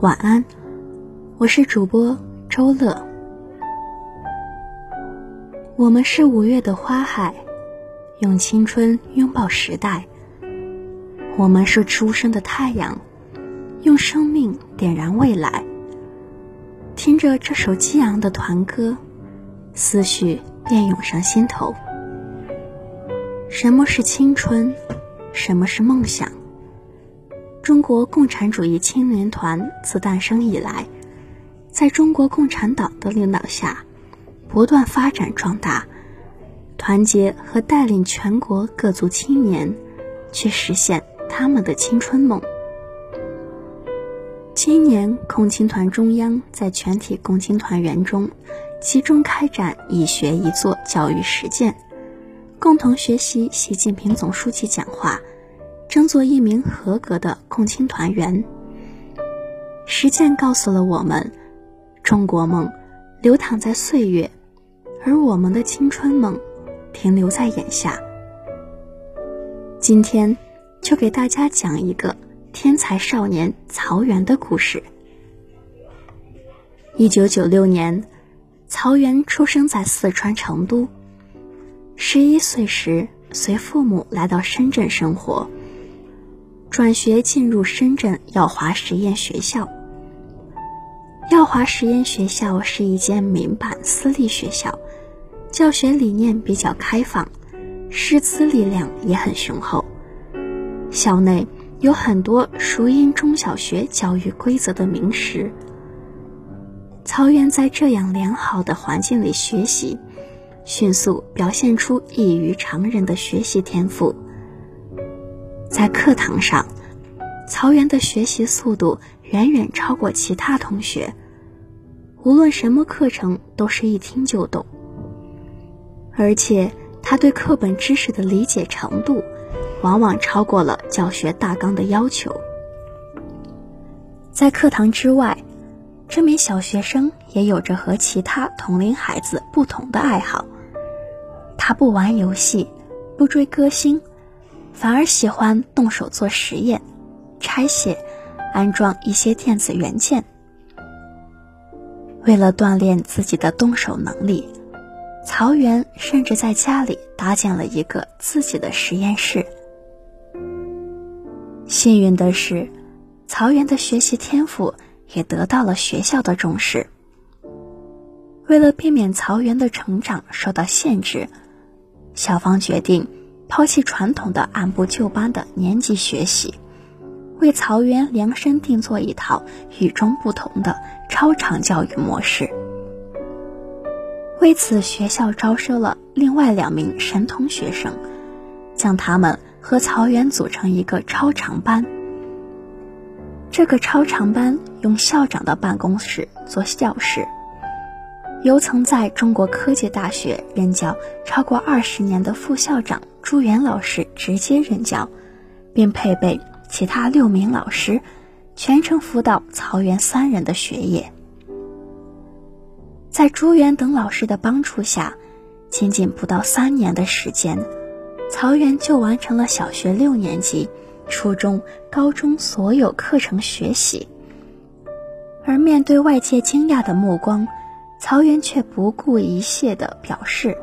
晚安，我是主播周乐。我们是五月的花海，用青春拥抱时代。我们是初升的太阳，用生命点燃未来。听着这首激昂的团歌，思绪便涌上心头。什么是青春？什么是梦想？中国共产主义青年团自诞生以来，在中国共产党的领导下，不断发展壮大，团结和带领全国各族青年，去实现他们的青春梦。今年，共青团中央在全体共青团员中，集中开展一学一做教育实践，共同学习习近平总书记讲话。争做一名合格的共青团员。实践告诉了我们，中国梦流淌在岁月，而我们的青春梦停留在眼下。今天就给大家讲一个天才少年曹源的故事。一九九六年，曹源出生在四川成都。十一岁时，随父母来到深圳生活。转学进入深圳耀华实验学校。耀华实验学校是一间民办私立学校，教学理念比较开放，师资力量也很雄厚。校内有很多熟谚中小学教育规则的名师。曹源在这样良好的环境里学习，迅速表现出异于常人的学习天赋。在课堂上，曹源的学习速度远远超过其他同学。无论什么课程，都是一听就懂。而且，他对课本知识的理解程度，往往超过了教学大纲的要求。在课堂之外，这名小学生也有着和其他同龄孩子不同的爱好。他不玩游戏，不追歌星。反而喜欢动手做实验，拆卸、安装一些电子元件。为了锻炼自己的动手能力，曹源甚至在家里搭建了一个自己的实验室。幸运的是，曹源的学习天赋也得到了学校的重视。为了避免曹源的成长受到限制，校方决定。抛弃传统的按部就班的年级学习，为曹源量身定做一套与众不同的超长教育模式。为此，学校招收了另外两名神童学生，将他们和曹源组成一个超长班。这个超长班用校长的办公室做教室。由曾在中国科技大学任教超过二十年的副校长朱元老师直接任教，并配备其他六名老师，全程辅导曹元三人的学业。在朱元等老师的帮助下，仅仅不到三年的时间，曹元就完成了小学六年级、初中、高中所有课程学习。而面对外界惊讶的目光，曹元却不顾一切地表示，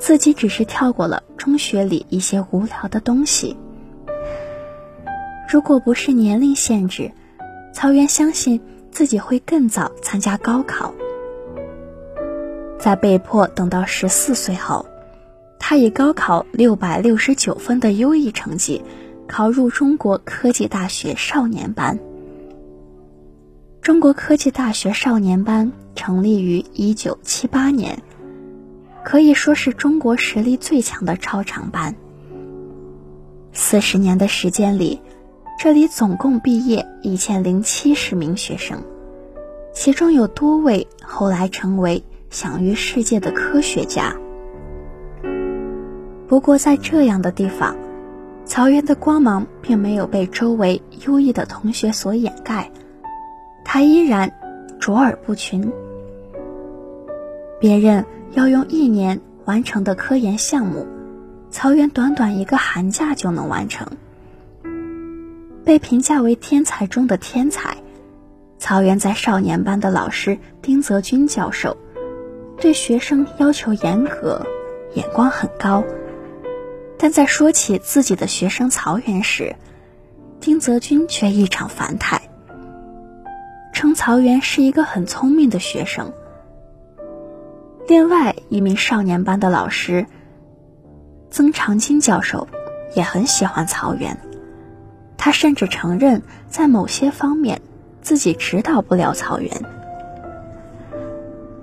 自己只是跳过了中学里一些无聊的东西。如果不是年龄限制，曹源相信自己会更早参加高考。在被迫等到十四岁后，他以高考六百六十九分的优异成绩，考入中国科技大学少年班。中国科技大学少年班成立于一九七八年，可以说是中国实力最强的超长班。四十年的时间里，这里总共毕业一千零七十名学生，其中有多位后来成为享誉世界的科学家。不过，在这样的地方，曹原的光芒并没有被周围优异的同学所掩盖，他依然卓尔不群。别人要用一年完成的科研项目，曹原短短一个寒假就能完成。被评价为天才中的天才，曹原在少年班的老师丁泽军教授，对学生要求严格，眼光很高。但在说起自己的学生曹原时，丁泽军却异常反态，称曹原是一个很聪明的学生。另外一名少年班的老师曾长青教授也很喜欢曹原，他甚至承认在某些方面自己指导不了曹原。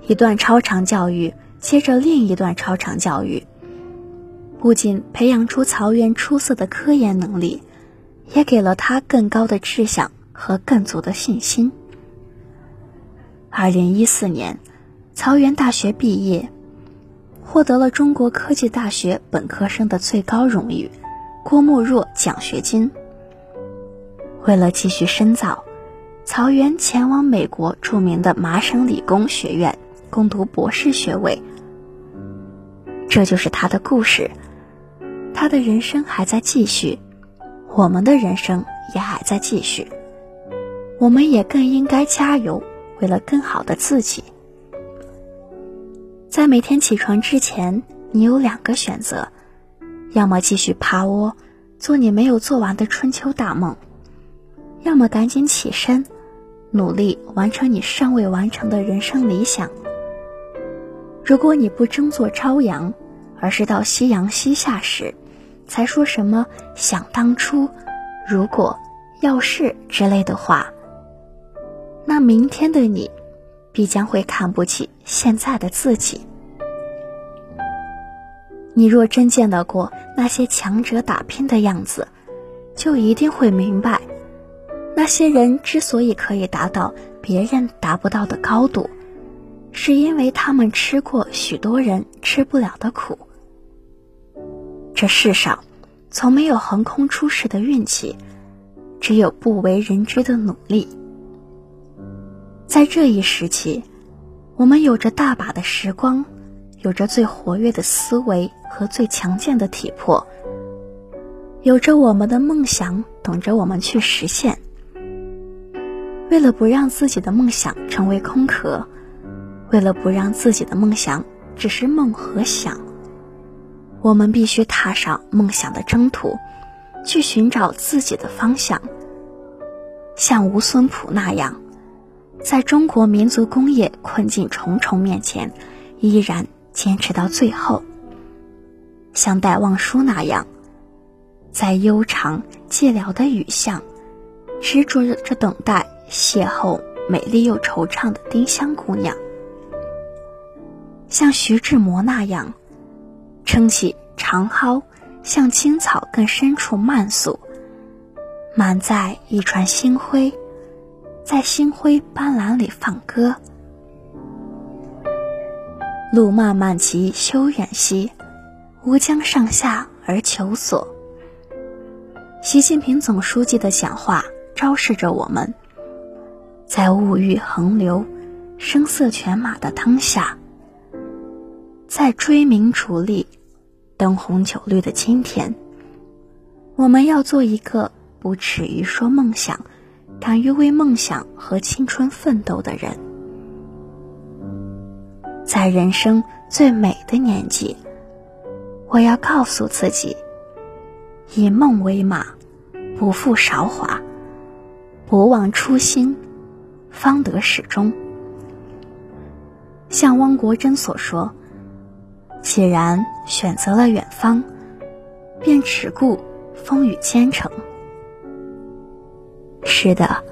一段超长教育接着另一段超长教育，不仅培养出曹原出色的科研能力，也给了他更高的志向和更足的信心。二零一四年。曹原大学毕业，获得了中国科技大学本科生的最高荣誉——郭沫若奖学金。为了继续深造，曹原前往美国著名的麻省理工学院攻读博士学位。这就是他的故事，他的人生还在继续，我们的人生也还在继续，我们也更应该加油，为了更好的自己。在每天起床之前，你有两个选择：要么继续趴窝，做你没有做完的春秋大梦；要么赶紧起身，努力完成你尚未完成的人生理想。如果你不争做朝阳，而是到夕阳西下时，才说什么“想当初”“如果”“要是”之类的话，那明天的你。必将会看不起现在的自己。你若真见到过那些强者打拼的样子，就一定会明白，那些人之所以可以达到别人达不到的高度，是因为他们吃过许多人吃不了的苦。这世上，从没有横空出世的运气，只有不为人知的努力。在这一时期，我们有着大把的时光，有着最活跃的思维和最强健的体魄，有着我们的梦想等着我们去实现。为了不让自己的梦想成为空壳，为了不让自己的梦想只是梦和想，我们必须踏上梦想的征途，去寻找自己的方向，像吴孙普那样。在中国民族工业困境重重面前，依然坚持到最后。像戴望舒那样，在悠长寂寥的雨巷，执着着等待邂逅美丽又惆怅的丁香姑娘。像徐志摩那样，撑起长蒿，向青草更深处漫溯，满载一船星辉。在星辉斑斓里放歌，路漫漫其修远兮，吾将上下而求索。习近平总书记的讲话昭示着我们，在物欲横流、声色犬马的当下，在追名逐利、灯红酒绿的今天，我们要做一个不耻于说梦想。敢于为梦想和青春奋斗的人，在人生最美的年纪，我要告诉自己：以梦为马，不负韶华，不忘初心，方得始终。像汪国真所说：“既然选择了远方，便只顾风雨兼程。”是的，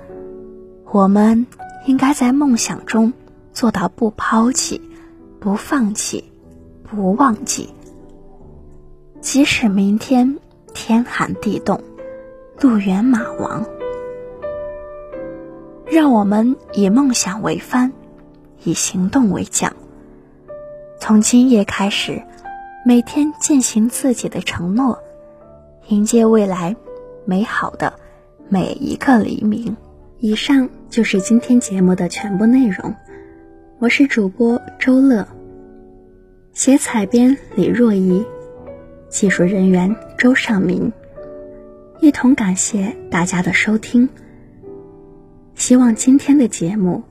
我们应该在梦想中做到不抛弃、不放弃、不忘记。即使明天天寒地冻，路远马亡。让我们以梦想为帆，以行动为桨。从今夜开始，每天践行自己的承诺，迎接未来美好的每一个黎明。以上就是今天节目的全部内容。我是主播周乐，写采编李若怡，技术人员周尚明，一同感谢大家的收听。希望今天的节目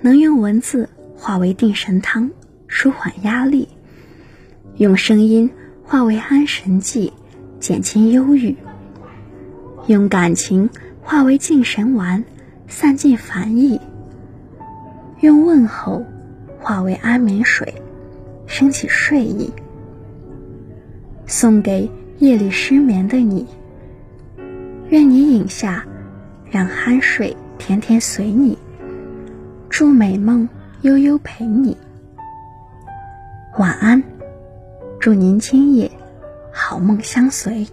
能用文字化为定神汤，舒缓压力；用声音化为安神剂，减轻忧郁；用感情化为静神丸，散尽烦意；用问候化为安眠水，升起睡意。送给夜里失眠的你，愿你饮下，让酣睡。天天随你，祝美梦悠悠陪你。晚安，祝您今夜好梦相随。